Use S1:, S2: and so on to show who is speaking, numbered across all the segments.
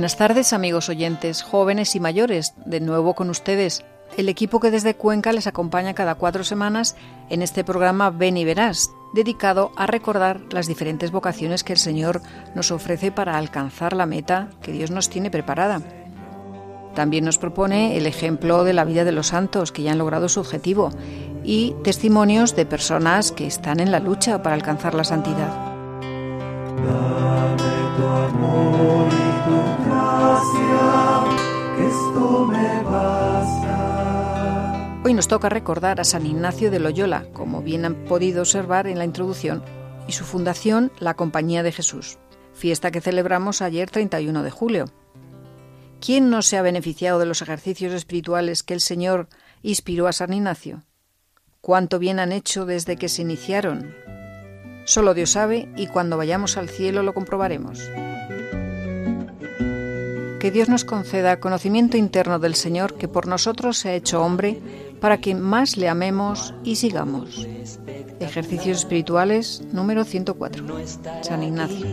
S1: Buenas tardes amigos oyentes, jóvenes y mayores, de nuevo con ustedes, el equipo que desde Cuenca les acompaña cada cuatro semanas en este programa Ven y Verás, dedicado a recordar las diferentes vocaciones que el Señor nos ofrece para alcanzar la meta que Dios nos tiene preparada. También nos propone el ejemplo de la vida de los santos que ya han logrado su objetivo y testimonios de personas que están en la lucha para alcanzar la santidad. Hoy nos toca recordar a San Ignacio de Loyola, como bien han podido observar en la introducción, y su fundación, la Compañía de Jesús, fiesta que celebramos ayer 31 de julio. ¿Quién no se ha beneficiado de los ejercicios espirituales que el Señor inspiró a San Ignacio? ¿Cuánto bien han hecho desde que se iniciaron? Solo Dios sabe y cuando vayamos al cielo lo comprobaremos. Que Dios nos conceda conocimiento interno del Señor que por nosotros se ha hecho hombre para que más le amemos y sigamos. Ejercicios espirituales número 104. San Ignacio.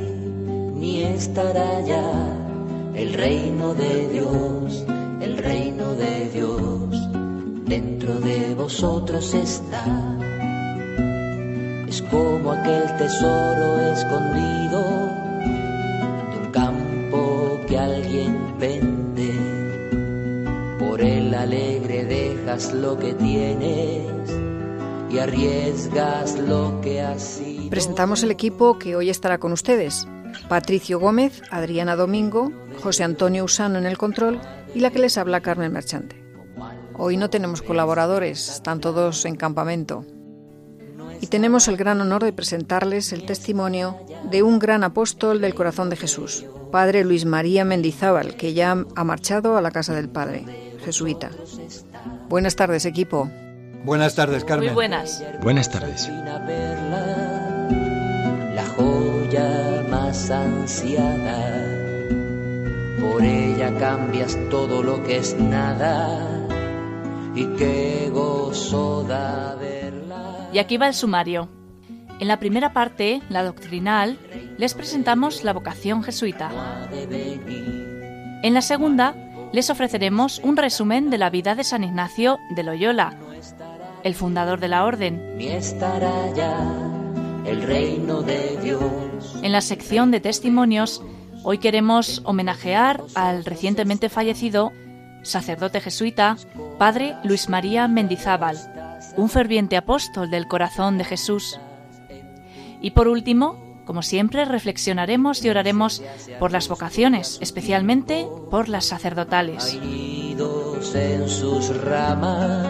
S2: ni estará ya el reino de Dios, el reino de Dios dentro de vosotros está. Es como aquel tesoro escondido de un campo que alguien vende. Lo que tienes y arriesgas lo que has.
S1: Presentamos el equipo que hoy estará con ustedes. Patricio Gómez, Adriana Domingo, José Antonio Usano en el control y la que les habla Carmen Merchante. Hoy no tenemos colaboradores, están todos en campamento. Y tenemos el gran honor de presentarles el testimonio de un gran apóstol del corazón de Jesús, Padre Luis María Mendizábal, que ya ha marchado a la casa del Padre, jesuita. Buenas tardes, equipo.
S3: Buenas tardes, Carmen.
S4: Muy buenas.
S5: Buenas tardes.
S2: La joya más ansiada. Por ella cambias todo lo que es nada. Y qué gozo da verla.
S4: Y aquí va el sumario. En la primera parte, la doctrinal, les presentamos la vocación jesuita. En la segunda, les ofreceremos un resumen de la vida de San Ignacio de Loyola, el fundador de la orden.
S2: Ni estará ya el reino de Dios.
S4: En la sección de testimonios, hoy queremos homenajear al recientemente fallecido sacerdote jesuita, padre Luis María Mendizábal, un ferviente apóstol del corazón de Jesús. Y por último, como siempre, reflexionaremos y oraremos por las vocaciones, especialmente por las sacerdotales.
S2: en sus ramas.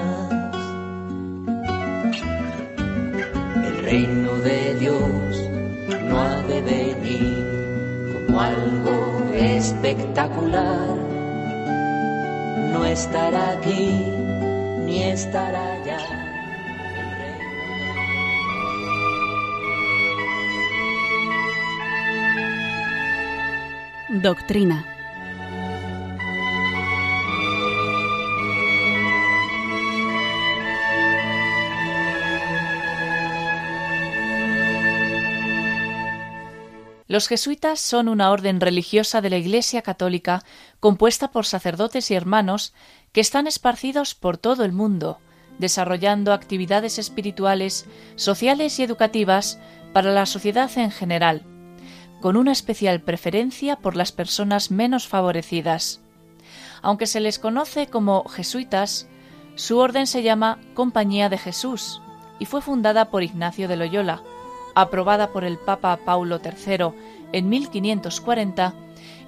S2: El reino de Dios no ha de venir como algo espectacular. No estará aquí ni estará allá.
S6: Doctrina.
S4: Los jesuitas son una orden religiosa de la Iglesia católica compuesta por sacerdotes y hermanos que están esparcidos por todo el mundo, desarrollando actividades espirituales, sociales y educativas para la sociedad en general con una especial preferencia por las personas menos favorecidas. Aunque se les conoce como jesuitas, su orden se llama Compañía de Jesús y fue fundada por Ignacio de Loyola, aprobada por el Papa Paulo III en 1540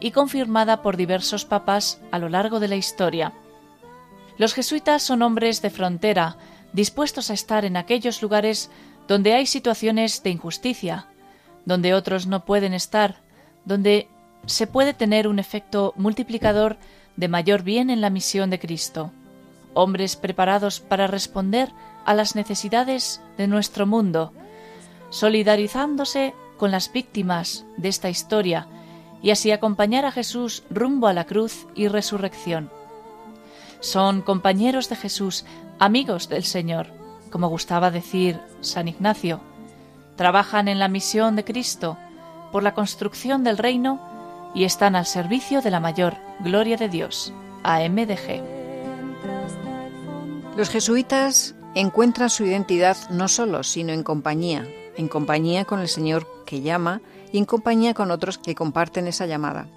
S4: y confirmada por diversos papas a lo largo de la historia. Los jesuitas son hombres de frontera, dispuestos a estar en aquellos lugares donde hay situaciones de injusticia, donde otros no pueden estar, donde se puede tener un efecto multiplicador de mayor bien en la misión de Cristo. Hombres preparados para responder a las necesidades de nuestro mundo, solidarizándose con las víctimas de esta historia y así acompañar a Jesús rumbo a la cruz y resurrección. Son compañeros de Jesús, amigos del Señor, como gustaba decir San Ignacio, trabajan en la misión de Cristo por la construcción del reino y están al servicio de la mayor gloria de Dios. AMDG.
S1: Los jesuitas encuentran su identidad no solo, sino en compañía, en compañía con el Señor que llama y en compañía con otros que comparten esa llamada.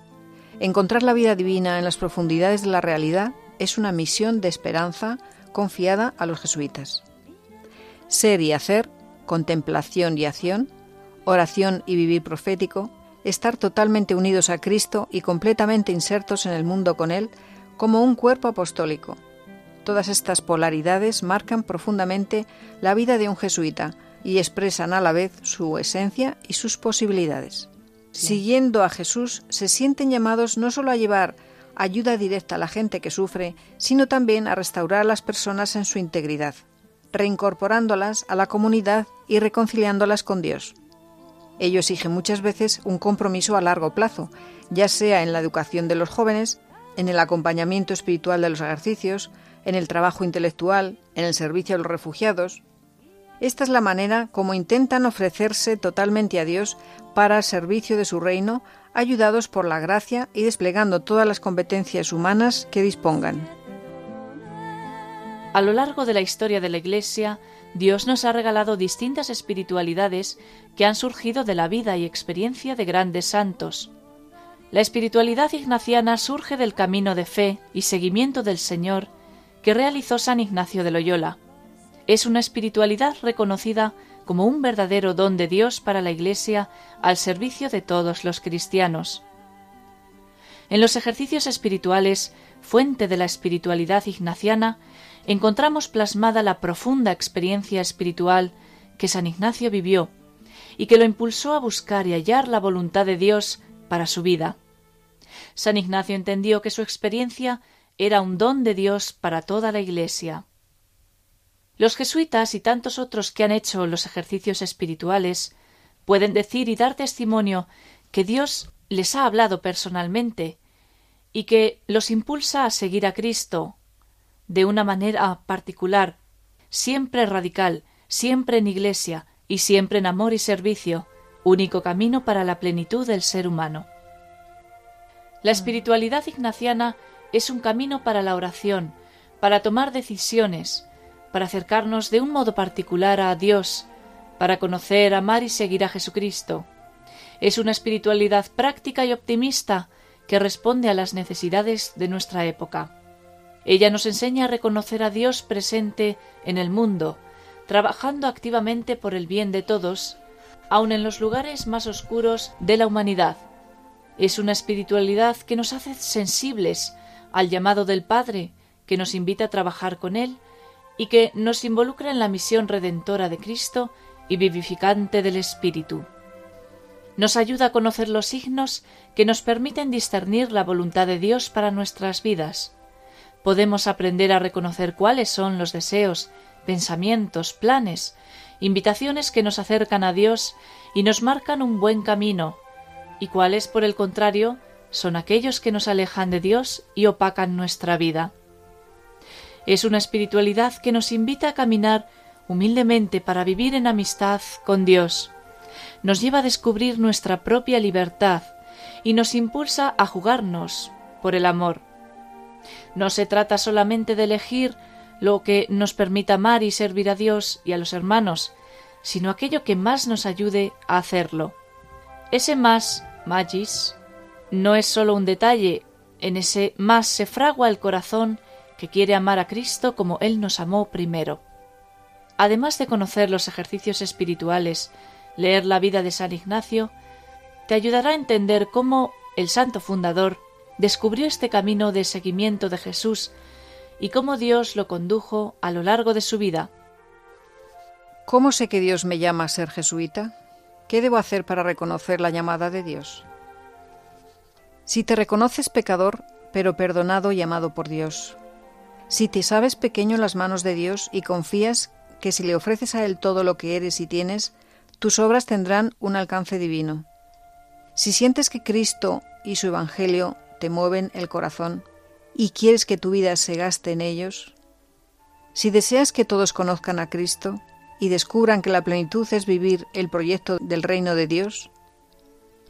S1: Encontrar la vida divina en las profundidades de la realidad es una misión de esperanza confiada a los jesuitas. Ser y hacer contemplación y acción, oración y vivir profético, estar totalmente unidos a Cristo y completamente insertos en el mundo con Él como un cuerpo apostólico. Todas estas polaridades marcan profundamente la vida de un jesuita y expresan a la vez su esencia y sus posibilidades. Siguiendo a Jesús, se sienten llamados no solo a llevar ayuda directa a la gente que sufre, sino también a restaurar a las personas en su integridad reincorporándolas a la comunidad y reconciliándolas con Dios. Ello exige muchas veces un compromiso a largo plazo, ya sea en la educación de los jóvenes, en el acompañamiento espiritual de los ejercicios, en el trabajo intelectual, en el servicio a los refugiados. Esta es la manera como intentan ofrecerse totalmente a Dios para el servicio de su reino, ayudados por la gracia y desplegando todas las competencias humanas que dispongan.
S4: A lo largo de la historia de la Iglesia, Dios nos ha regalado distintas espiritualidades que han surgido de la vida y experiencia de grandes santos. La espiritualidad ignaciana surge del camino de fe y seguimiento del Señor que realizó San Ignacio de Loyola. Es una espiritualidad reconocida como un verdadero don de Dios para la Iglesia al servicio de todos los cristianos. En los ejercicios espirituales, fuente de la espiritualidad ignaciana, encontramos plasmada la profunda experiencia espiritual que San Ignacio vivió y que lo impulsó a buscar y hallar la voluntad de Dios para su vida. San Ignacio entendió que su experiencia era un don de Dios para toda la Iglesia. Los jesuitas y tantos otros que han hecho los ejercicios espirituales pueden decir y dar testimonio que Dios les ha hablado personalmente y que los impulsa a seguir a Cristo de una manera particular, siempre radical, siempre en iglesia y siempre en amor y servicio, único camino para la plenitud del ser humano. La espiritualidad ignaciana es un camino para la oración, para tomar decisiones, para acercarnos de un modo particular a Dios, para conocer, amar y seguir a Jesucristo. Es una espiritualidad práctica y optimista que responde a las necesidades de nuestra época. Ella nos enseña a reconocer a Dios presente en el mundo, trabajando activamente por el bien de todos, aun en los lugares más oscuros de la humanidad. Es una espiritualidad que nos hace sensibles al llamado del Padre, que nos invita a trabajar con Él y que nos involucra en la misión redentora de Cristo y vivificante del Espíritu. Nos ayuda a conocer los signos que nos permiten discernir la voluntad de Dios para nuestras vidas. Podemos aprender a reconocer cuáles son los deseos, pensamientos, planes, invitaciones que nos acercan a Dios y nos marcan un buen camino, y cuáles, por el contrario, son aquellos que nos alejan de Dios y opacan nuestra vida. Es una espiritualidad que nos invita a caminar humildemente para vivir en amistad con Dios. Nos lleva a descubrir nuestra propia libertad y nos impulsa a jugarnos por el amor. No se trata solamente de elegir lo que nos permita amar y servir a Dios y a los hermanos, sino aquello que más nos ayude a hacerlo. Ese más, magis, no es solo un detalle, en ese más se fragua el corazón que quiere amar a Cristo como Él nos amó primero. Además de conocer los ejercicios espirituales, leer la vida de San Ignacio, te ayudará a entender cómo el santo fundador descubrió este camino de seguimiento de Jesús y cómo Dios lo condujo a lo largo de su vida.
S1: ¿Cómo sé que Dios me llama a ser jesuita? ¿Qué debo hacer para reconocer la llamada de Dios? Si te reconoces pecador, pero perdonado y amado por Dios, si te sabes pequeño en las manos de Dios y confías que si le ofreces a Él todo lo que eres y tienes, tus obras tendrán un alcance divino. Si sientes que Cristo y su Evangelio te mueven el corazón y quieres que tu vida se gaste en ellos, si deseas que todos conozcan a Cristo y descubran que la plenitud es vivir el proyecto del reino de Dios,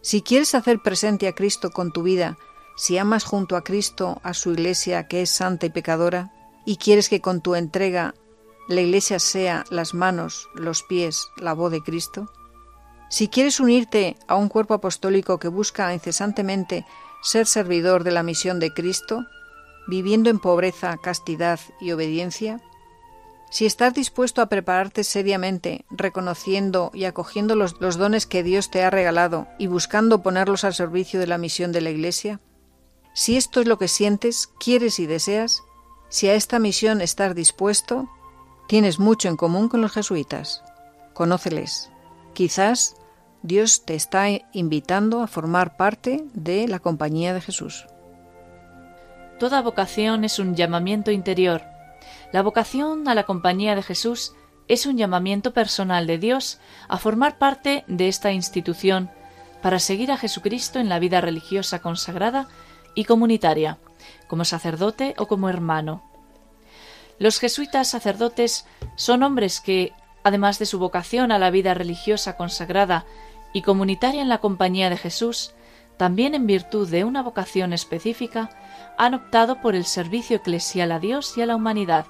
S1: si quieres hacer presente a Cristo con tu vida si amas junto a Cristo a su Iglesia que es santa y pecadora, y quieres que con tu entrega la Iglesia sea las manos, los pies, la voz de Cristo, si quieres unirte a un cuerpo apostólico que busca incesantemente ser servidor de la misión de Cristo, viviendo en pobreza, castidad y obediencia, si estás dispuesto a prepararte seriamente, reconociendo y acogiendo los, dones que Dios te ha regalado y buscando ponerlos al servicio de la misión de la Iglesia, si esto es lo que sientes, quieres y deseas, si a esta misión estás dispuesto, tienes mucho en común con los jesuitas. Conóceles. Quizás Dios te está invitando a formar parte de la compañía de Jesús.
S4: Toda vocación es un llamamiento interior. La vocación a la compañía de Jesús es un llamamiento personal de Dios a formar parte de esta institución para seguir a Jesucristo en la vida religiosa consagrada y comunitaria, como sacerdote o como hermano. Los jesuitas sacerdotes son hombres que, además de su vocación a la vida religiosa consagrada y comunitaria en la compañía de Jesús, también en virtud de una vocación específica, han optado por el servicio eclesial a Dios y a la humanidad,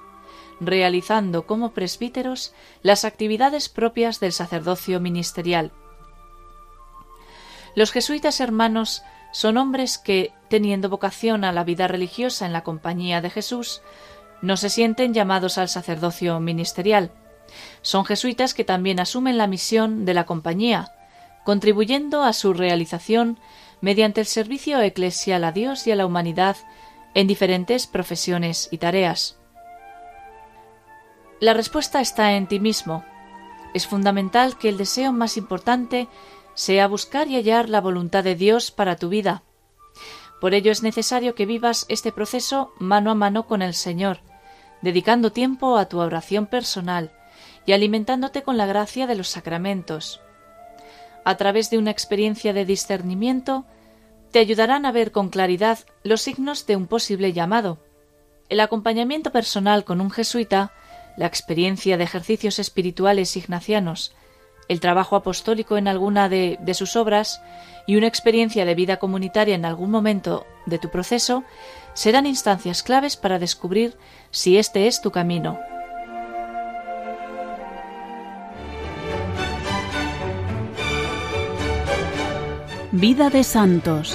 S4: realizando como presbíteros las actividades propias del sacerdocio ministerial. Los jesuitas hermanos son hombres que, teniendo vocación a la vida religiosa en la compañía de Jesús, no se sienten llamados al sacerdocio ministerial. Son jesuitas que también asumen la misión de la compañía, contribuyendo a su realización mediante el servicio eclesial a Dios y a la humanidad en diferentes profesiones y tareas. La respuesta está en ti mismo. Es fundamental que el deseo más importante sea buscar y hallar la voluntad de Dios para tu vida. Por ello es necesario que vivas este proceso mano a mano con el Señor, dedicando tiempo a tu oración personal y alimentándote con la gracia de los sacramentos. A través de una experiencia de discernimiento, te ayudarán a ver con claridad los signos de un posible llamado. El acompañamiento personal con un jesuita, la experiencia de ejercicios espirituales ignacianos, el trabajo apostólico en alguna de, de, sus obras y una experiencia de vida comunitaria en algún momento de tu proceso serán instancias claves para descubrir si este es tu camino.
S6: Vida de Santos.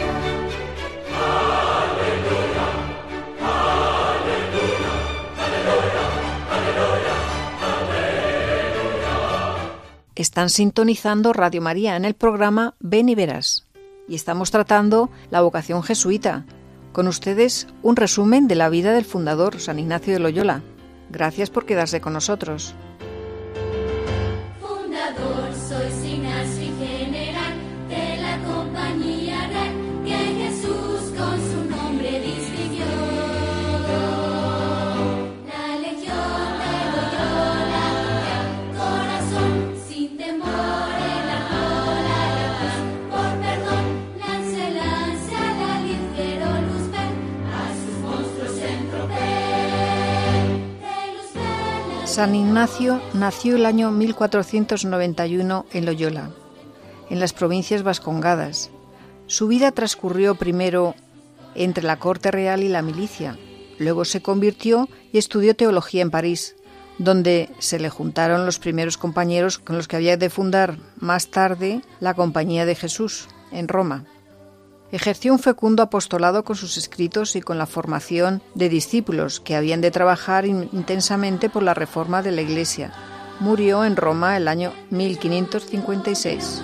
S1: Están sintonizando Radio María en el programa Ven y Verás. Y estamos tratando la vocación jesuita. Con ustedes un resumen de la vida del fundador San Ignacio de Loyola. Gracias por quedarse con nosotros. San Ignacio nació el año 1491 en Loyola, en las provincias vascongadas. Su vida transcurrió primero entre la corte real y la milicia. Luego se convirtió y estudió teología en París, donde se le juntaron los primeros compañeros con los que había de fundar más tarde la Compañía de Jesús en Roma. Ejerció un fecundo apostolado con sus escritos y con la formación de discípulos que habían de trabajar intensamente por la reforma de la Iglesia. Murió en Roma el año 1556.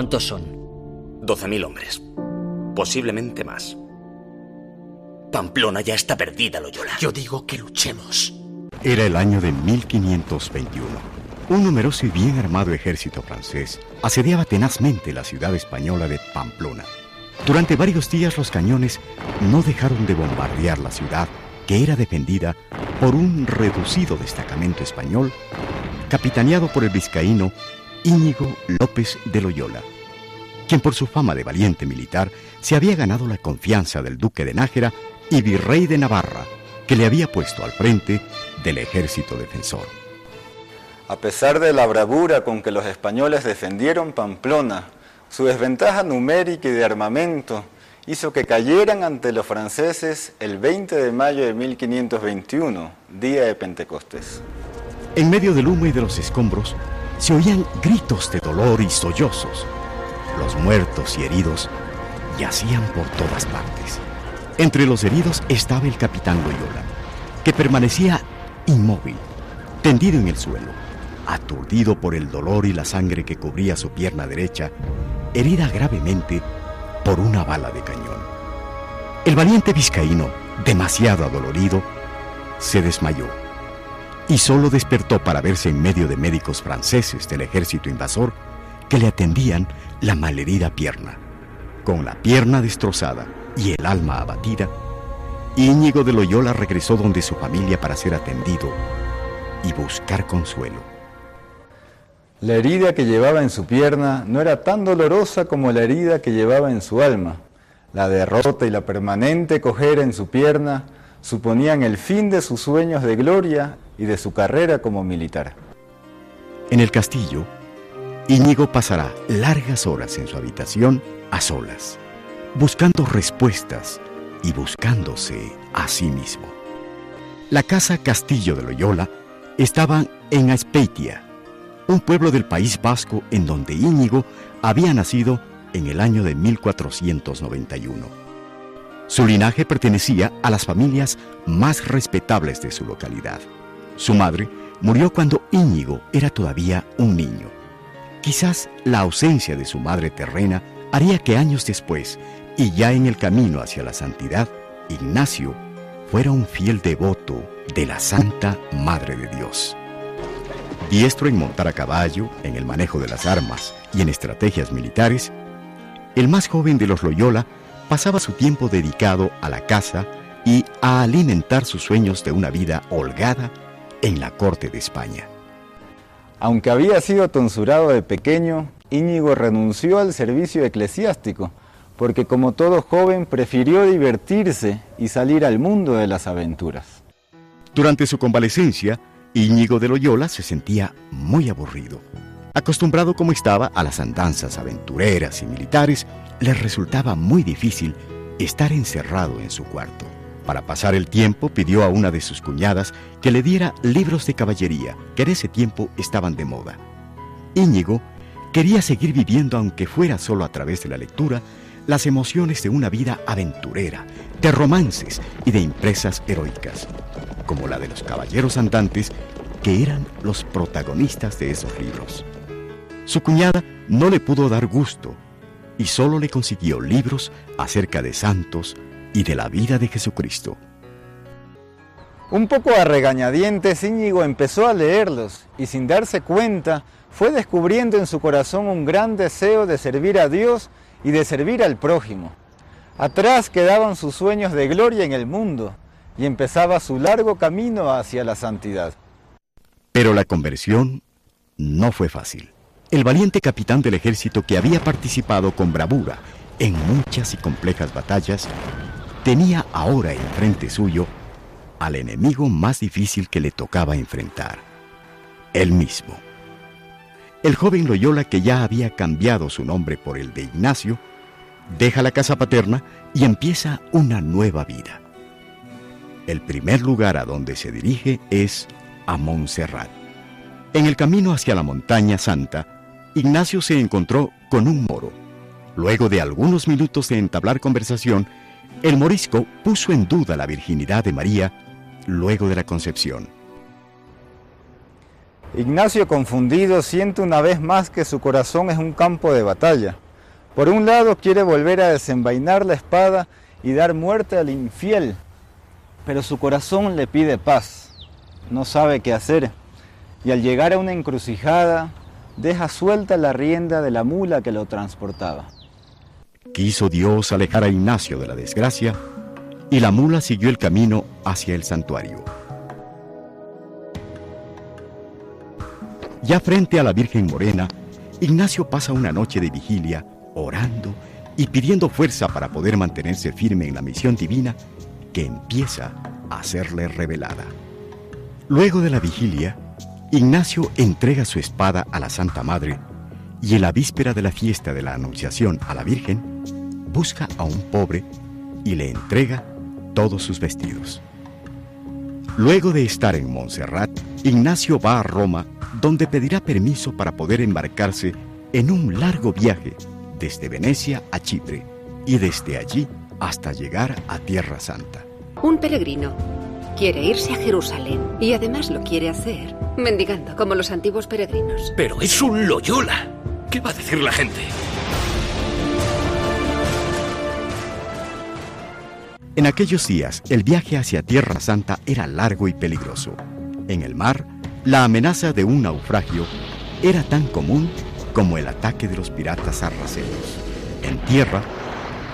S3: ¿Cuántos son?
S5: Doce mil hombres. Posiblemente más. Pamplona ya está perdida, Loyola.
S3: Yo digo que luchemos.
S7: Era el año de 1521. Un numeroso y bien armado ejército francés asediaba tenazmente la ciudad española de Pamplona. Durante varios días los cañones no dejaron de bombardear la ciudad, que era defendida por un reducido destacamento español, capitaneado por el vizcaíno Íñigo López de Loyola, quien por su fama de valiente militar se había ganado la confianza del duque de Nájera y virrey de Navarra, que le había puesto al frente del ejército defensor.
S8: A pesar de la bravura con que los españoles defendieron Pamplona, su desventaja numérica y de armamento hizo que cayeran ante los franceses el 20 de mayo de 1521, día de Pentecostés.
S7: En medio del humo y de los escombros, se oían gritos de dolor y sollozos. Los muertos y heridos yacían por todas partes. Entre los heridos estaba el capitán Loyola, que permanecía inmóvil, tendido en el suelo, aturdido por el dolor y la sangre que cubría su pierna derecha, herida gravemente por una bala de cañón. El valiente vizcaíno, demasiado adolorido, se desmayó y solo despertó para verse en medio de médicos franceses del ejército invasor que le atendían la malherida pierna. Con la pierna destrozada y el alma abatida, Íñigo de Loyola regresó donde su familia para ser atendido y buscar consuelo.
S8: La herida que llevaba en su pierna no era tan dolorosa como la herida que llevaba en su alma. La derrota y la permanente cojera en su pierna suponían el fin de sus sueños de gloria y de su carrera como militar.
S7: En el castillo, Íñigo pasará largas horas en su habitación a solas, buscando respuestas y buscándose a sí mismo. La casa Castillo de Loyola estaba en Aspeitia, un pueblo del País Vasco en donde Íñigo había nacido en el año de 1491. Su linaje pertenecía a las familias más respetables de su localidad. Su madre murió cuando Íñigo era todavía un niño. Quizás la ausencia de su madre terrena haría que años después, y ya en el camino hacia la santidad, Ignacio fuera un fiel devoto de la Santa Madre de Dios. Diestro en montar a caballo, en el manejo de las armas y en estrategias militares, el más joven de los Loyola pasaba su tiempo dedicado a la caza y a alimentar sus sueños de una vida holgada en la corte de España.
S8: Aunque había sido tonsurado de pequeño, Íñigo renunció al servicio eclesiástico, porque como todo joven prefirió divertirse y salir al mundo de las aventuras.
S7: Durante su convalecencia, Íñigo de Loyola se sentía muy aburrido. Acostumbrado como estaba a las andanzas aventureras y militares, le resultaba muy difícil estar encerrado en su cuarto. Para pasar el tiempo pidió a una de sus cuñadas que le diera libros de caballería, que en ese tiempo estaban de moda. Íñigo quería seguir viviendo, aunque fuera solo a través de la lectura, las emociones de una vida aventurera, de romances y de impresas heroicas, como la de los caballeros andantes, que eran los protagonistas de esos libros. Su cuñada no le pudo dar gusto y solo le consiguió libros acerca de santos y de la vida de Jesucristo.
S8: Un poco a regañadientes, Íñigo empezó a leerlos y sin darse cuenta fue descubriendo en su corazón un gran deseo de servir a Dios y de servir al prójimo. Atrás quedaban sus sueños de gloria en el mundo y empezaba su largo camino hacia la santidad.
S7: Pero la conversión no fue fácil. El valiente capitán del ejército que había participado con bravura en muchas y complejas batallas, tenía ahora enfrente suyo al enemigo más difícil que le tocaba enfrentar, él mismo. El joven Loyola, que ya había cambiado su nombre por el de Ignacio, deja la casa paterna y empieza una nueva vida. El primer lugar a donde se dirige es a Montserrat. En el camino hacia la montaña santa, Ignacio se encontró con un moro. Luego de algunos minutos de entablar conversación, el morisco puso en duda la virginidad de María luego de la concepción.
S8: Ignacio, confundido, siente una vez más que su corazón es un campo de batalla. Por un lado quiere volver a desenvainar la espada y dar muerte al infiel, pero su corazón le pide paz. No sabe qué hacer y al llegar a una encrucijada deja suelta la rienda de la mula que lo transportaba.
S7: Quiso Dios alejar a Ignacio de la desgracia y la mula siguió el camino hacia el santuario. Ya frente a la Virgen Morena, Ignacio pasa una noche de vigilia orando y pidiendo fuerza para poder mantenerse firme en la misión divina que empieza a serle revelada. Luego de la vigilia, Ignacio entrega su espada a la Santa Madre y en la víspera de la fiesta de la Anunciación a la Virgen, busca a un pobre y le entrega todos sus vestidos. Luego de estar en Montserrat, Ignacio va a Roma, donde pedirá permiso para poder embarcarse en un largo viaje desde Venecia a Chipre y desde allí hasta llegar a Tierra Santa.
S9: Un peregrino quiere irse a Jerusalén y además lo quiere hacer mendigando como los antiguos peregrinos.
S3: Pero es un Loyola. ¿Qué va a decir la gente?
S7: En aquellos días, el viaje hacia Tierra Santa era largo y peligroso. En el mar, la amenaza de un naufragio era tan común como el ataque de los piratas sarracenos. En tierra,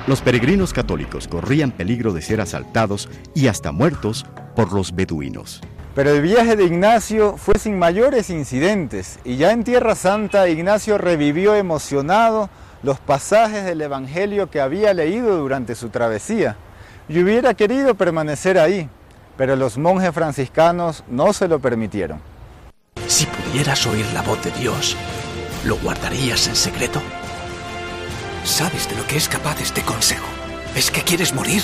S7: los peregrinos católicos corrían peligro de ser asaltados y hasta muertos por los beduinos.
S8: Pero el viaje de Ignacio fue sin mayores incidentes y ya en Tierra Santa Ignacio revivió emocionado los pasajes del Evangelio que había leído durante su travesía y hubiera querido permanecer ahí, pero los monjes franciscanos no se lo permitieron.
S3: Si pudieras oír la voz de Dios, ¿lo guardarías en secreto? ¿Sabes de lo que es capaz este consejo? ¿Es que quieres morir?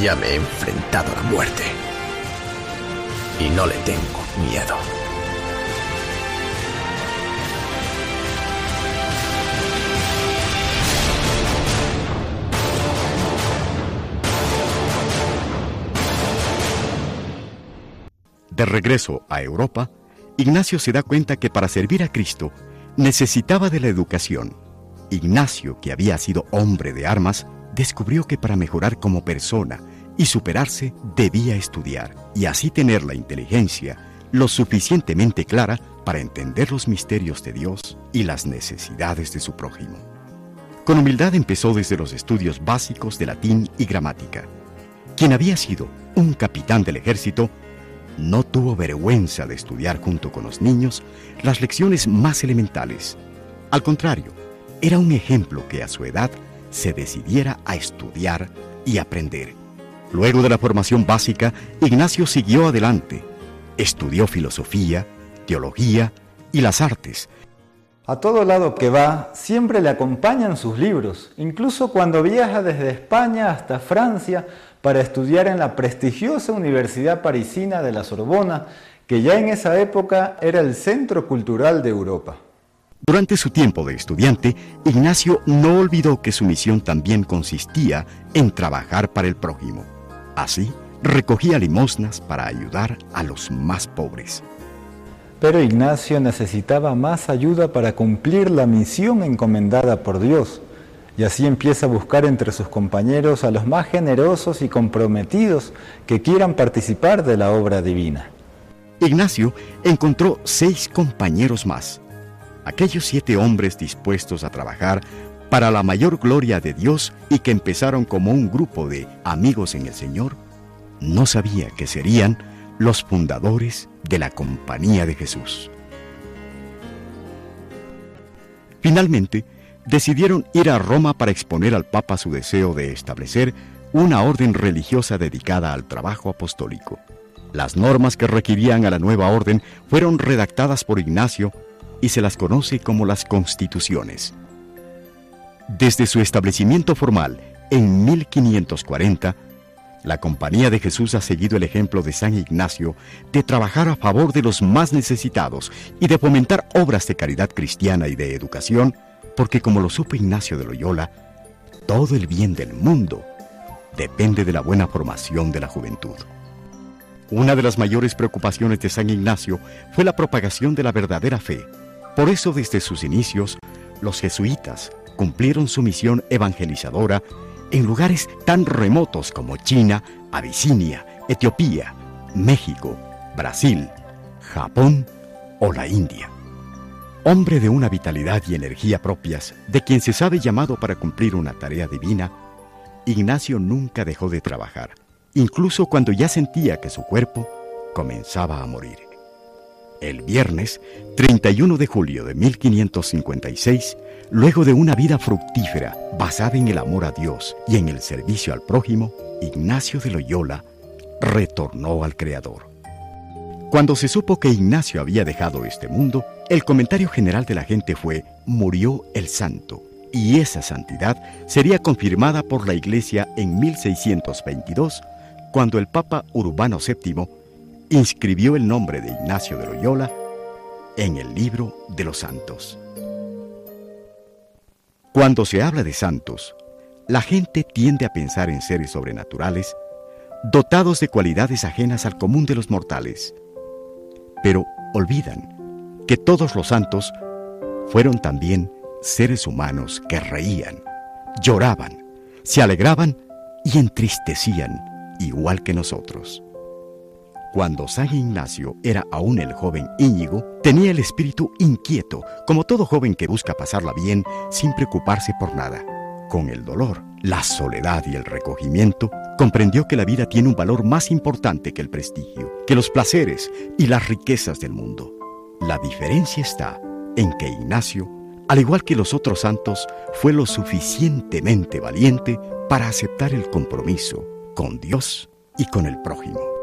S3: Ya me he enfrentado a la muerte. Y no le tengo miedo.
S7: De regreso a Europa, Ignacio se da cuenta que para servir a Cristo necesitaba de la educación. Ignacio, que había sido hombre de armas, descubrió que para mejorar como persona y superarse debía estudiar y así tener la inteligencia lo suficientemente clara para entender los misterios de Dios y las necesidades de su prójimo. Con humildad empezó desde los estudios básicos de latín y gramática. Quien había sido un capitán del ejército, no tuvo vergüenza de estudiar junto con los niños las lecciones más elementales. Al contrario, era un ejemplo que a su edad se decidiera a estudiar y aprender. Luego de la formación básica, Ignacio siguió adelante. Estudió filosofía, teología y las artes.
S8: A todo lado que va, siempre le acompañan sus libros, incluso cuando viaja desde España hasta Francia para estudiar en la prestigiosa Universidad Parisina de la Sorbona, que ya en esa época era el centro cultural de Europa.
S7: Durante su tiempo de estudiante, Ignacio no olvidó que su misión también consistía en trabajar para el prójimo. Así, recogía limosnas para ayudar a los más pobres.
S8: Pero Ignacio necesitaba más ayuda para cumplir la misión encomendada por Dios, y así empieza a buscar entre sus compañeros a los más generosos y comprometidos que quieran participar de la obra divina.
S7: Ignacio encontró seis compañeros más, aquellos siete hombres dispuestos a trabajar para la mayor gloria de Dios y que empezaron como un grupo de amigos en el Señor, no sabía que serían los fundadores de la Compañía de Jesús. Finalmente, decidieron ir a Roma para exponer al Papa su deseo de establecer una orden religiosa dedicada al trabajo apostólico. Las normas que requerían a la nueva orden fueron redactadas por Ignacio y se las conoce como las constituciones. Desde su establecimiento formal en 1540, la Compañía de Jesús ha seguido el ejemplo de San Ignacio de trabajar a favor de los más necesitados y de fomentar obras de caridad cristiana y de educación, porque como lo supo Ignacio de Loyola, todo el bien del mundo depende de la buena formación de la juventud. Una de las mayores preocupaciones de San Ignacio fue la propagación de la verdadera fe. Por eso desde sus inicios, los jesuitas cumplieron su misión evangelizadora en lugares tan remotos como China, Abisinia, Etiopía, México, Brasil, Japón o la India. Hombre de una vitalidad y energía propias, de quien se sabe llamado para cumplir una tarea divina, Ignacio nunca dejó de trabajar, incluso cuando ya sentía que su cuerpo comenzaba a morir. El viernes 31 de julio de 1556, Luego de una vida fructífera basada en el amor a Dios y en el servicio al prójimo, Ignacio de Loyola retornó al Creador. Cuando se supo que Ignacio había dejado este mundo, el comentario general de la gente fue, murió el santo, y esa santidad sería confirmada por la Iglesia en 1622, cuando el Papa Urbano VII inscribió el nombre de Ignacio de Loyola en el libro de los santos. Cuando se habla de santos, la gente tiende a pensar en seres sobrenaturales, dotados de cualidades ajenas al común de los mortales. Pero olvidan que todos los santos fueron también seres humanos que reían, lloraban, se alegraban y entristecían igual que nosotros. Cuando San Ignacio era aún el joven Íñigo, tenía el espíritu inquieto, como todo joven que busca pasarla bien sin preocuparse por nada. Con el dolor, la soledad y el recogimiento, comprendió que la vida tiene un valor más importante que el prestigio, que los placeres y las riquezas del mundo. La diferencia está en que Ignacio, al igual que los otros santos, fue lo suficientemente valiente para aceptar el compromiso con Dios y con el prójimo.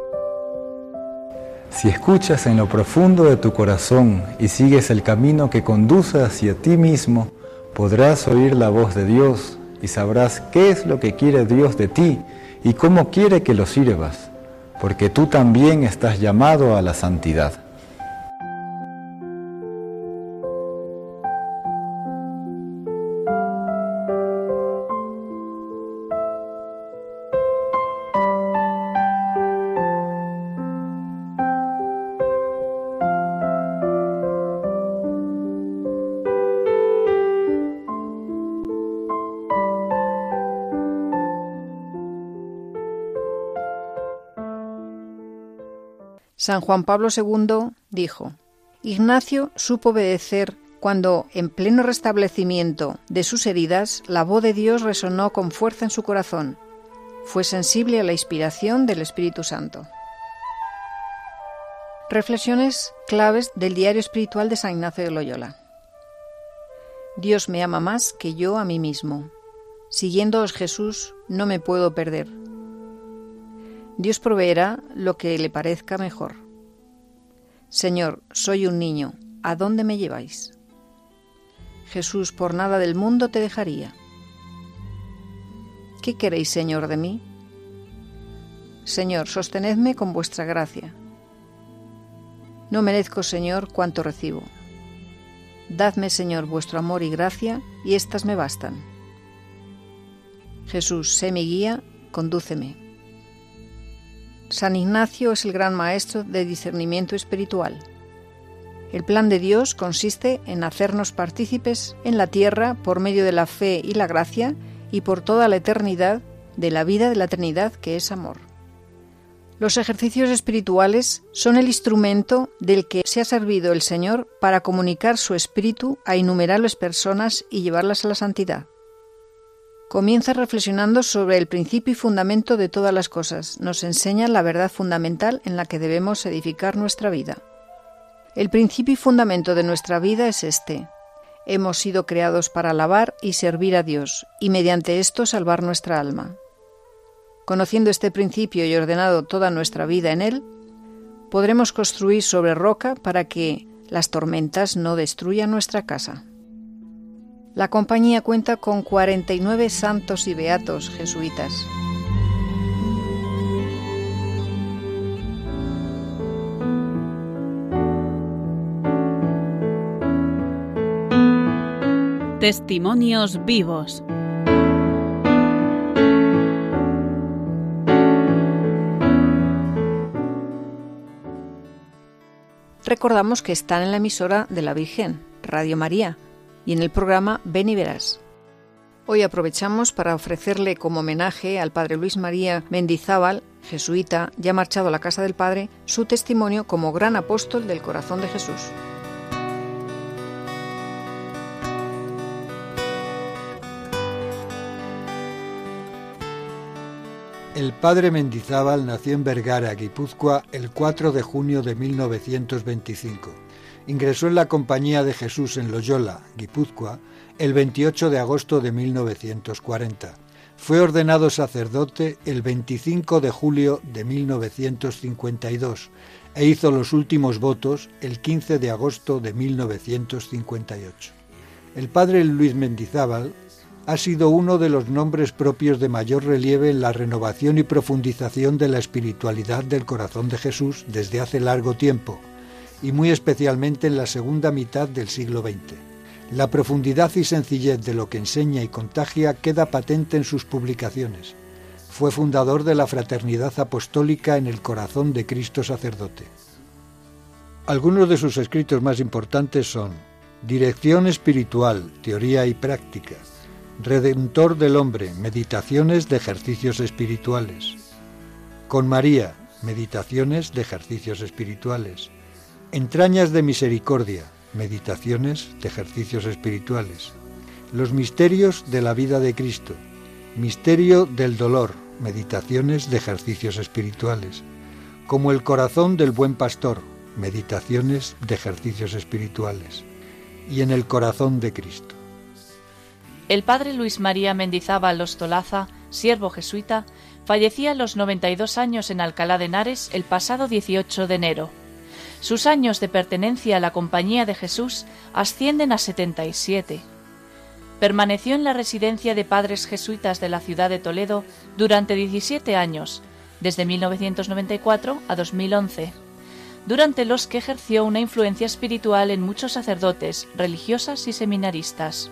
S8: Si escuchas en lo profundo de tu corazón y sigues el camino que conduce hacia ti mismo, podrás oír la voz de Dios y sabrás qué es lo que quiere Dios de ti y cómo quiere que lo sirvas, porque tú también estás llamado a la santidad.
S1: San Juan Pablo II dijo, Ignacio supo obedecer cuando, en pleno restablecimiento de sus heridas, la voz de Dios resonó con fuerza en su corazón. Fue sensible a la inspiración del Espíritu Santo. Reflexiones claves del diario espiritual de San Ignacio de Loyola. Dios me ama más que yo a mí mismo. Siguiéndoos Jesús, no me puedo perder. Dios proveerá lo que le parezca mejor. Señor, soy un niño, ¿a dónde me lleváis? Jesús por nada del mundo te dejaría. ¿Qué queréis, Señor, de mí? Señor, sostenedme con vuestra gracia. No merezco, Señor, cuanto recibo. Dadme, Señor, vuestro amor y gracia, y éstas me bastan. Jesús, sé mi guía, condúceme. San Ignacio es el gran maestro de discernimiento espiritual. El plan de Dios consiste en hacernos partícipes en la tierra por medio de la fe y la gracia y por toda la eternidad de la vida de la Trinidad que es amor. Los ejercicios espirituales son el instrumento del que se ha servido el Señor para comunicar su espíritu a innumerables personas y llevarlas a la santidad. Comienza reflexionando sobre el principio y fundamento de todas las cosas. Nos enseña la verdad fundamental en la que debemos edificar nuestra vida. El principio y fundamento de nuestra vida es este. Hemos sido creados para alabar y servir a Dios, y mediante esto salvar nuestra alma. Conociendo este principio y ordenado toda nuestra vida en él, podremos construir sobre roca para que las tormentas no destruyan nuestra casa. La compañía cuenta con 49 santos y beatos jesuitas.
S6: Testimonios vivos.
S1: Recordamos que están en la emisora de la Virgen, Radio María, y en el programa Ven y Verás. Hoy aprovechamos para ofrecerle como homenaje al Padre Luis María Mendizábal, jesuita, ya marchado a la casa del Padre, su testimonio como gran apóstol del corazón de Jesús.
S10: El padre Mendizábal nació en Vergara, Guipúzcoa, el 4 de junio de 1925. Ingresó en la Compañía de Jesús en Loyola, Guipúzcoa, el 28 de agosto de 1940. Fue ordenado sacerdote el 25 de julio de 1952 e hizo los últimos votos el 15 de agosto de 1958. El padre Luis Mendizábal ha sido uno de los nombres propios de mayor relieve en la renovación y profundización de la espiritualidad del corazón de Jesús desde hace largo tiempo, y muy especialmente en la segunda mitad del siglo XX. La profundidad y sencillez de lo que enseña y contagia queda patente en sus publicaciones. Fue fundador de la Fraternidad Apostólica en el Corazón de Cristo Sacerdote. Algunos de sus escritos más importantes son Dirección Espiritual, Teoría y Práctica, Redentor del hombre, meditaciones de ejercicios espirituales. Con María, meditaciones de ejercicios espirituales. Entrañas de misericordia, meditaciones de ejercicios espirituales. Los misterios de la vida de Cristo. Misterio del dolor, meditaciones de ejercicios espirituales. Como el corazón del buen pastor, meditaciones de ejercicios espirituales. Y en el corazón de Cristo.
S4: El padre Luis María Mendizábal Ostolaza, siervo jesuita, fallecía a los 92 años en Alcalá de Henares el pasado 18 de enero. Sus años de pertenencia a la Compañía de Jesús ascienden a 77. Permaneció en la residencia de padres jesuitas de la ciudad de Toledo durante 17 años, desde 1994 a 2011, durante los que ejerció una influencia espiritual en muchos sacerdotes, religiosas y seminaristas.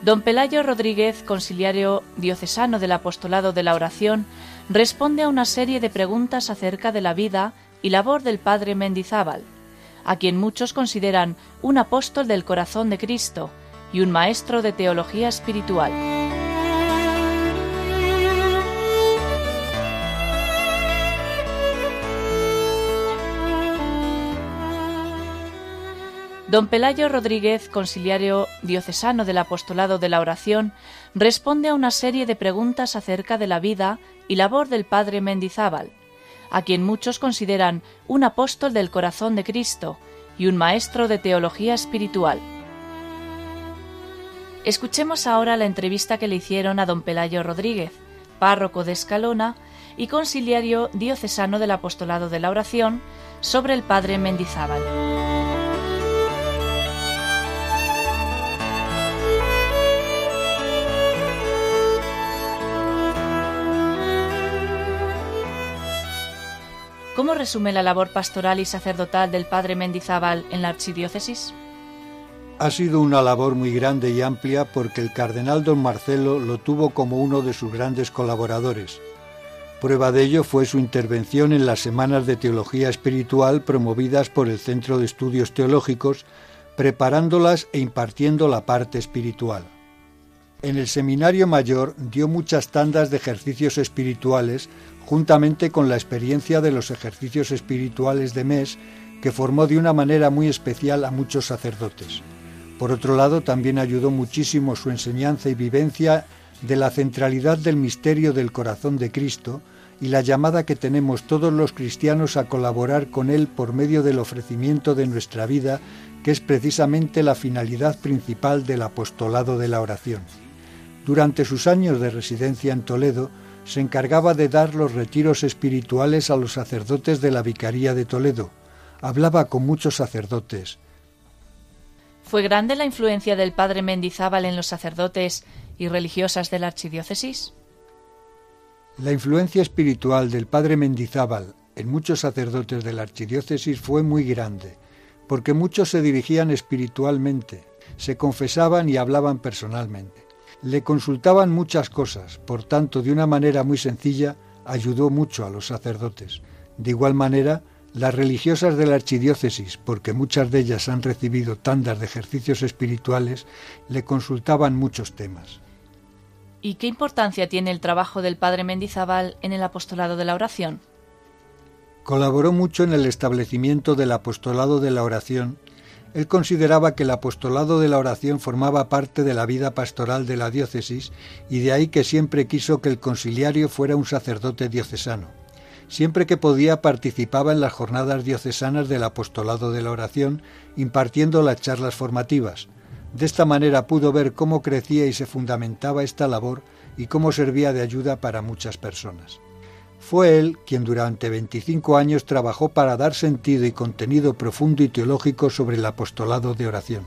S4: Don Pelayo Rodríguez, conciliario diocesano del apostolado de la oración, responde a una serie de preguntas acerca de la vida y labor del padre Mendizábal, a quien muchos consideran un apóstol del corazón de Cristo y un maestro de teología espiritual. Don Pelayo Rodríguez, conciliario diocesano del apostolado de la oración, responde a una serie de preguntas acerca de la vida y labor del padre Mendizábal, a quien muchos consideran un apóstol del corazón de Cristo y un maestro de teología espiritual. Escuchemos ahora la entrevista que le hicieron a don Pelayo Rodríguez, párroco de Escalona y conciliario diocesano del apostolado de la oración, sobre el padre Mendizábal. ¿Cómo resume la labor pastoral y sacerdotal del padre Mendizábal en la archidiócesis?
S10: Ha sido una labor muy grande y amplia porque el cardenal don Marcelo lo tuvo como uno de sus grandes colaboradores. Prueba de ello fue su intervención en las semanas de teología espiritual promovidas por el Centro de Estudios Teológicos, preparándolas e impartiendo la parte espiritual. En el Seminario Mayor dio muchas tandas de ejercicios espirituales juntamente con la experiencia de los ejercicios espirituales de mes que formó de una manera muy especial a muchos sacerdotes. Por otro lado, también ayudó muchísimo su enseñanza y vivencia de la centralidad del misterio del corazón de Cristo y la llamada que tenemos todos los cristianos a colaborar con Él por medio del ofrecimiento de nuestra vida, que es precisamente la finalidad principal del apostolado de la oración. Durante sus años de residencia en Toledo, se encargaba de dar los retiros espirituales a los sacerdotes de la Vicaría de Toledo. Hablaba con muchos sacerdotes.
S4: ¿Fue grande la influencia del padre Mendizábal en los sacerdotes y religiosas de la archidiócesis?
S10: La influencia espiritual del padre Mendizábal en muchos sacerdotes de la archidiócesis fue muy grande, porque muchos se dirigían espiritualmente, se confesaban y hablaban personalmente. Le consultaban muchas cosas, por tanto, de una manera muy sencilla, ayudó mucho a los sacerdotes. De igual manera, las religiosas de la archidiócesis, porque muchas de ellas han recibido tandas de ejercicios espirituales, le consultaban muchos temas.
S4: ¿Y qué importancia tiene el trabajo del padre Mendizábal en el apostolado de la oración?
S10: Colaboró mucho en el establecimiento del apostolado de la oración él consideraba que el apostolado de la oración formaba parte de la vida pastoral de la diócesis y de ahí que siempre quiso que el conciliario fuera un sacerdote diocesano. Siempre que podía participaba en las jornadas diocesanas del apostolado de la oración, impartiendo las charlas formativas. De esta manera pudo ver cómo crecía y se fundamentaba esta labor y cómo servía de ayuda para muchas personas. Fue él quien durante 25 años trabajó para dar sentido y contenido profundo y teológico sobre el apostolado de oración,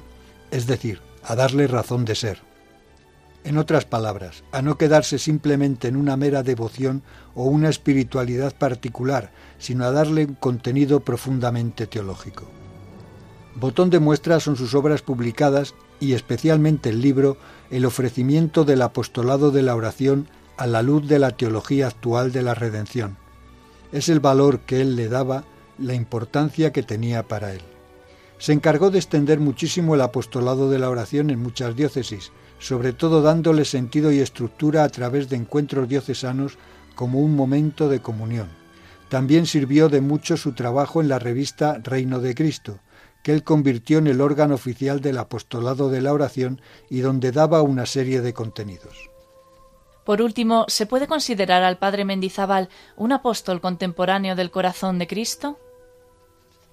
S10: es decir, a darle razón de ser. En otras palabras, a no quedarse simplemente en una mera devoción o una espiritualidad particular, sino a darle un contenido profundamente teológico. Botón de muestra son sus obras publicadas y especialmente el libro El ofrecimiento del apostolado de la oración a la luz de la teología actual de la redención. Es el valor que él le daba, la importancia que tenía para él. Se encargó de extender muchísimo el apostolado de la oración en muchas diócesis, sobre todo dándole sentido y estructura a través de encuentros diocesanos como un momento de comunión. También sirvió de mucho su trabajo en la revista Reino de Cristo, que él convirtió en el órgano oficial del apostolado de la oración y donde daba una serie de contenidos.
S4: Por último, ¿se puede considerar al padre Mendizábal un apóstol contemporáneo del corazón de Cristo?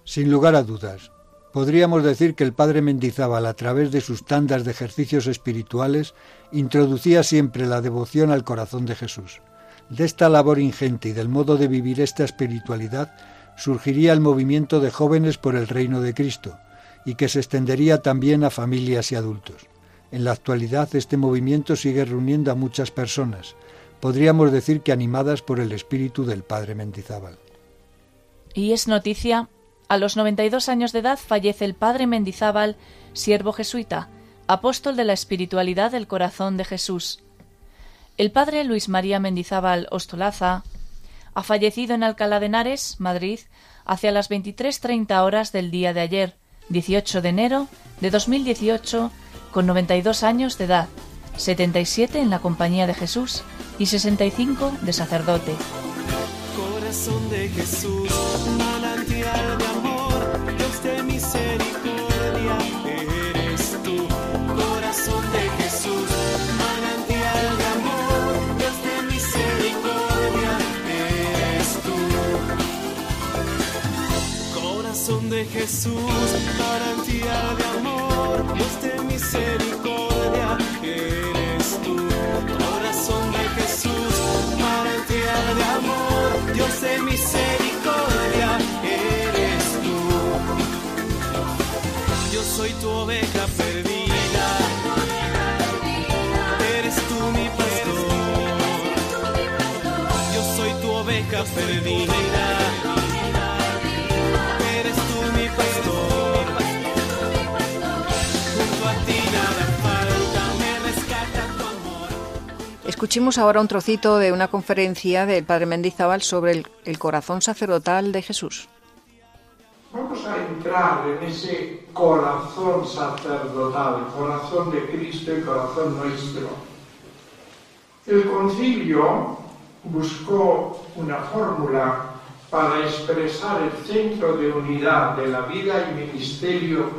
S10: Sin lugar a dudas. Podríamos decir que el padre Mendizábal, a través de sus tandas de ejercicios espirituales, introducía siempre la devoción al corazón de Jesús. De esta labor ingente y del modo de vivir esta espiritualidad surgiría el movimiento de jóvenes por el reino de Cristo, y que se extendería también a familias y adultos. En la actualidad este movimiento sigue reuniendo a muchas personas, podríamos decir que animadas por el espíritu del padre Mendizábal.
S4: Y es noticia, a los 92 años de edad fallece el padre Mendizábal, siervo jesuita, apóstol de la espiritualidad del corazón de Jesús. El padre Luis María Mendizábal Ostolaza ha fallecido en Alcalá de Henares, Madrid, hacia las 23.30 horas del día de ayer, 18 de enero de 2018, con 92 años de edad, 77 en la compañía de Jesús y 65 de sacerdote.
S11: Corazón de Jesús, manantial de amor, Dios Corazón de Jesús, manantial de amor, Dios de misericordia, eres tú. Corazón de Jesús, manantial de amor, Dios de misericordia, eres tú. Yo soy tu oveja perdida,
S1: Escuchemos ahora un trocito de una conferencia del padre Mendizábal sobre el, el corazón sacerdotal de Jesús.
S12: Vamos a entrar en ese corazón sacerdotal, corazón de Cristo y corazón nuestro. El concilio buscó una fórmula para expresar el centro de unidad de la vida y ministerio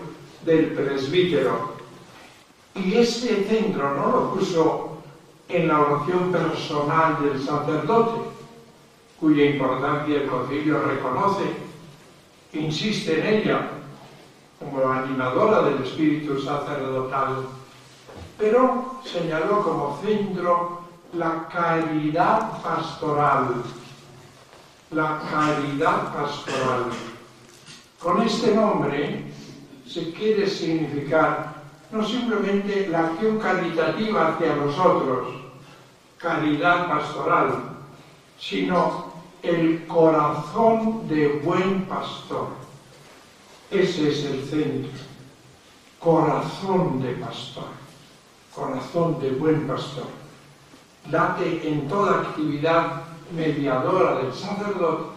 S12: del presbítero. Y ese centro no lo puso en la oración personal del sacerdote, cuya importancia el concilio reconoce insiste en ella como animadora del espíritu sacerdotal, pero señaló como centro la caridad pastoral, la caridad pastoral. Con este nombre se quiere significar no simplemente la acción caritativa hacia los otros, caridad pastoral, sino el corazón de buen pastor. Ese es el centro. Corazón de pastor. Corazón de buen pastor. Late en toda actividad mediadora del sacerdote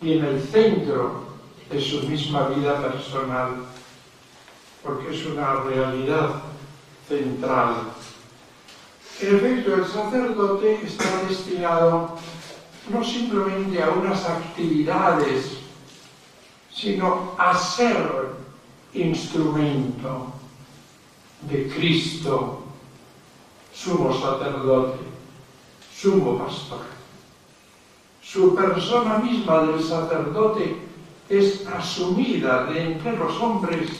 S12: y en el centro de su misma vida personal, porque es una realidad central. En efecto, el sacerdote está destinado no simplemente a unas actividades, sino a ser instrumento de Cristo, sumo sacerdote, sumo pastor. Su persona misma del sacerdote es asumida de entre los hombres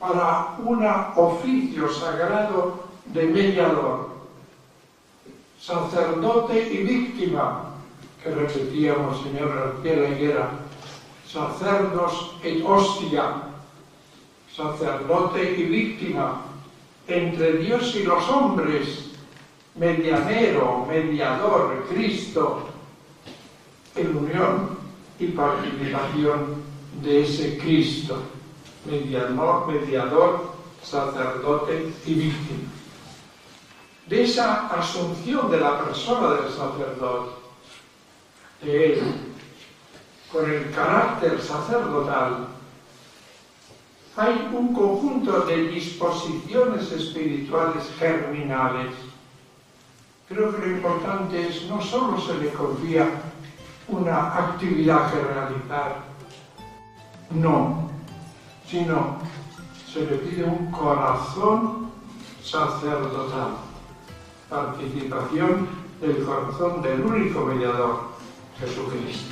S12: para un oficio sagrado de mediador sacerdote y víctima, que repetíamos, señor García Higuera, sacerdos et hostia, sacerdote y víctima, entre Dios y los hombres, medianero, mediador, Cristo, en unión y participación de ese Cristo, mediador, sacerdote y víctima de esa asunción de la persona del sacerdote, de él, con el carácter sacerdotal, hay un conjunto de disposiciones espirituales germinales. Creo que lo importante es no solo se le confía una actividad que realizar, no, sino se le pide un corazón sacerdotal participación del corazón del único mediador, Jesucristo.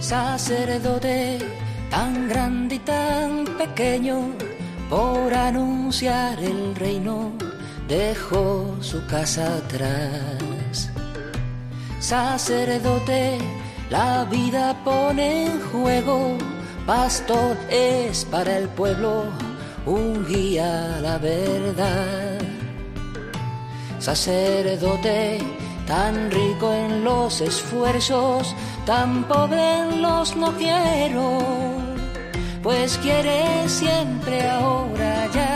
S2: Sacerdote tan grande y tan pequeño, por anunciar el reino, dejó su casa atrás. Sacerdote, la vida pone en juego, pastor es para el pueblo un guía a la verdad. Sacerdote, tan rico en los esfuerzos, tan pobre los no quiero, pues quiere siempre ahora ya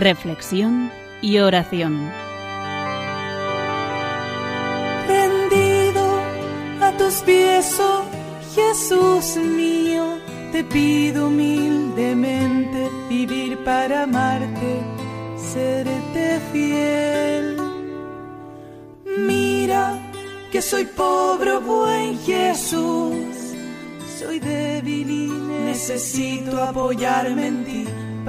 S6: Reflexión y oración.
S13: Rendido a tus pies, oh Jesús mío, te pido humildemente vivir para amarte, serte fiel. Mira que soy pobre, oh buen Jesús, soy débil y necesito apoyarme en ti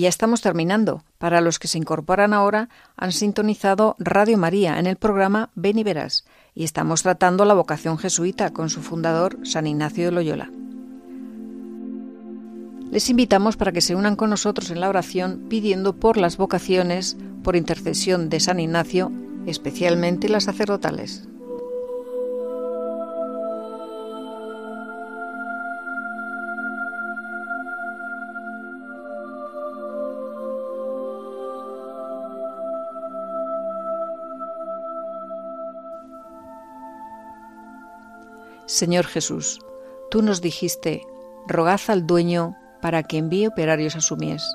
S1: Ya estamos terminando. Para los que se incorporan ahora, han sintonizado Radio María en el programa Ven y Verás, y estamos tratando la vocación jesuita con su fundador, San Ignacio de Loyola. Les invitamos para que se unan con nosotros en la oración pidiendo por las vocaciones, por intercesión de San Ignacio, especialmente las sacerdotales. Señor Jesús, tú nos dijiste, rogad al dueño para que envíe operarios a su mies.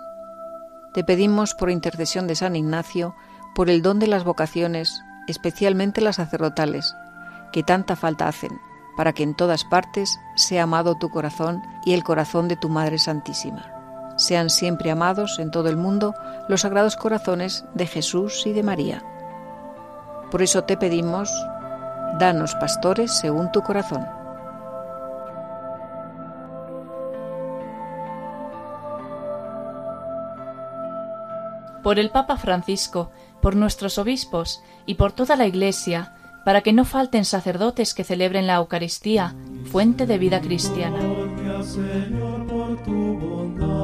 S1: Te pedimos por intercesión de San Ignacio, por el don de las vocaciones, especialmente las sacerdotales, que tanta falta hacen, para que en todas partes sea amado tu corazón y el corazón de tu Madre Santísima. Sean siempre amados en todo el mundo los sagrados corazones de Jesús y de María. Por eso te pedimos, Danos pastores según tu corazón.
S4: Por el Papa Francisco, por nuestros obispos y por toda la Iglesia, para que no falten sacerdotes que celebren la Eucaristía, fuente de vida cristiana.
S11: Señor, por tu bondad,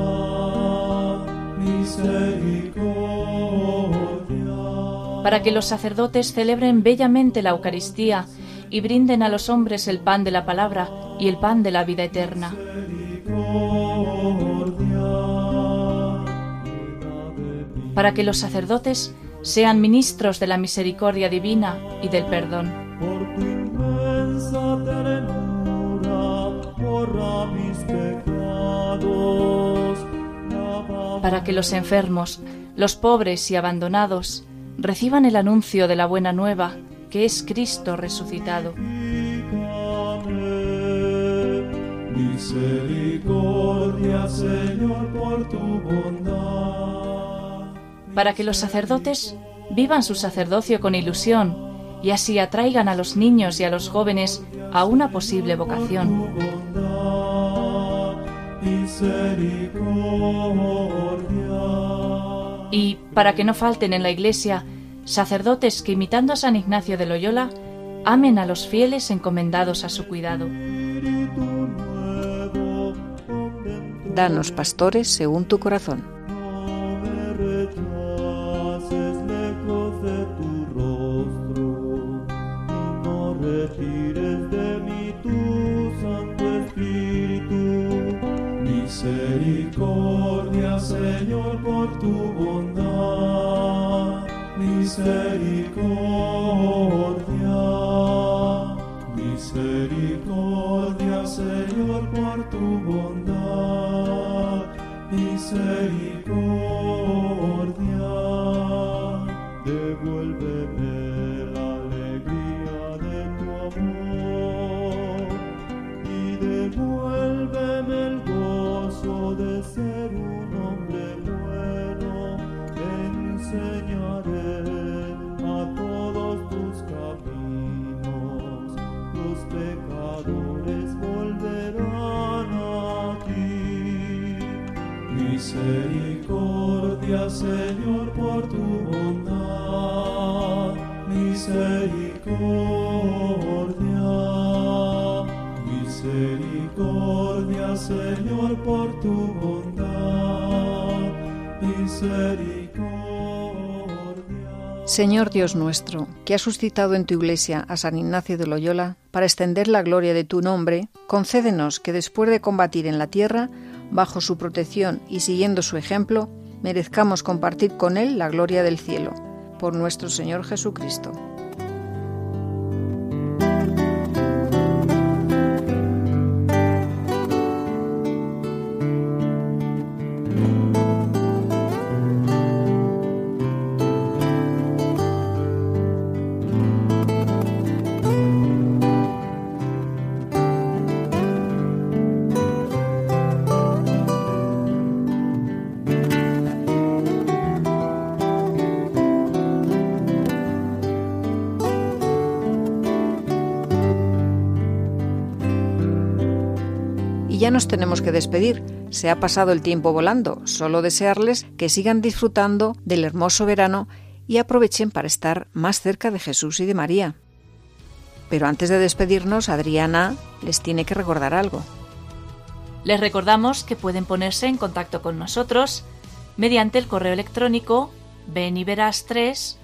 S4: para que los sacerdotes celebren bellamente la Eucaristía y brinden a los hombres el pan de la palabra y el pan de la vida eterna. Para que los sacerdotes sean ministros de la misericordia divina y del perdón. Para que los enfermos, los pobres y abandonados reciban el anuncio de la buena nueva, que es Cristo resucitado.
S11: Misericordia, Señor, por tu bondad.
S4: Para que los sacerdotes vivan su sacerdocio con ilusión y así atraigan a los niños y a los jóvenes a una posible vocación. Y para que no falten en la Iglesia sacerdotes que imitando a San Ignacio de Loyola amen a los fieles encomendados a su cuidado.
S1: Danos pastores según tu corazón.
S11: Misericordia, Señor, por tu bondad. Misericordia. Señor
S1: Dios nuestro, que has suscitado en tu iglesia a San Ignacio de Loyola para extender la gloria de tu nombre, concédenos que después de combatir en la tierra, bajo su protección y siguiendo su ejemplo, merezcamos compartir con él la gloria del cielo. Por nuestro Señor Jesucristo. Ya nos tenemos que despedir. Se ha pasado el tiempo volando. Solo desearles que sigan disfrutando del hermoso verano y aprovechen para estar más cerca de Jesús y de María. Pero antes de despedirnos, Adriana les tiene que recordar algo.
S4: Les recordamos que pueden ponerse en contacto con nosotros mediante el correo electrónico beniveras3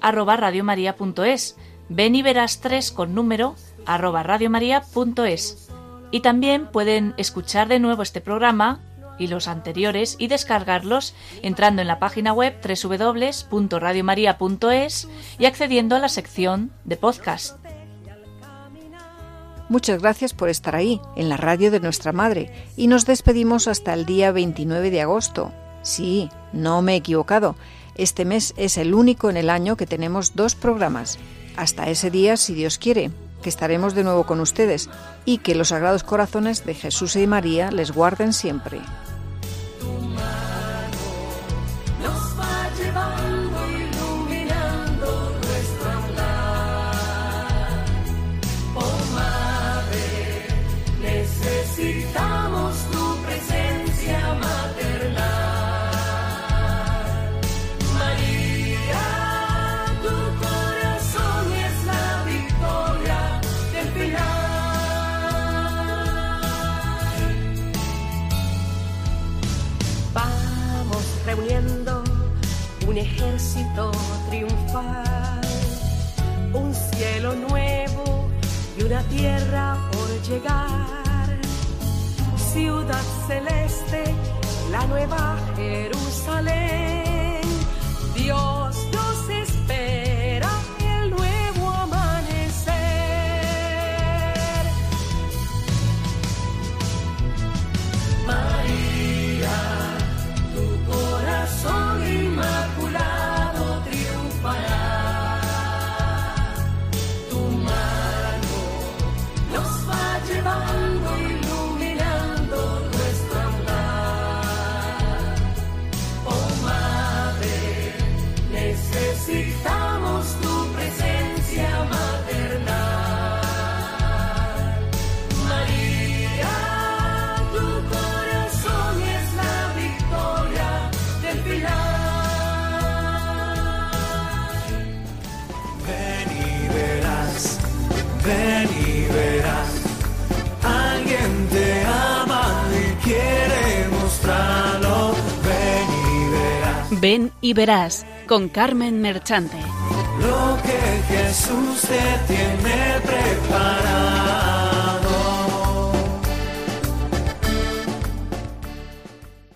S4: arroba radiomaria.es beniveras3 con número arroba radiomaria.es y también pueden escuchar de nuevo este programa y los anteriores y descargarlos entrando en la página web www.radiomaria.es y accediendo a la sección de podcast.
S1: Muchas gracias por estar ahí, en la radio de nuestra madre, y nos despedimos hasta el día 29 de agosto. Sí, no me he equivocado. Este mes es el único en el año que tenemos dos programas. Hasta ese día, si Dios quiere, que estaremos de nuevo con ustedes y que los sagrados corazones de Jesús y María les guarden siempre.
S14: Tierra por llegar, ciudad celeste, la nueva Jerusalén,
S6: Ven y verás con Carmen Merchante.
S11: lo que Jesús te tiene preparado.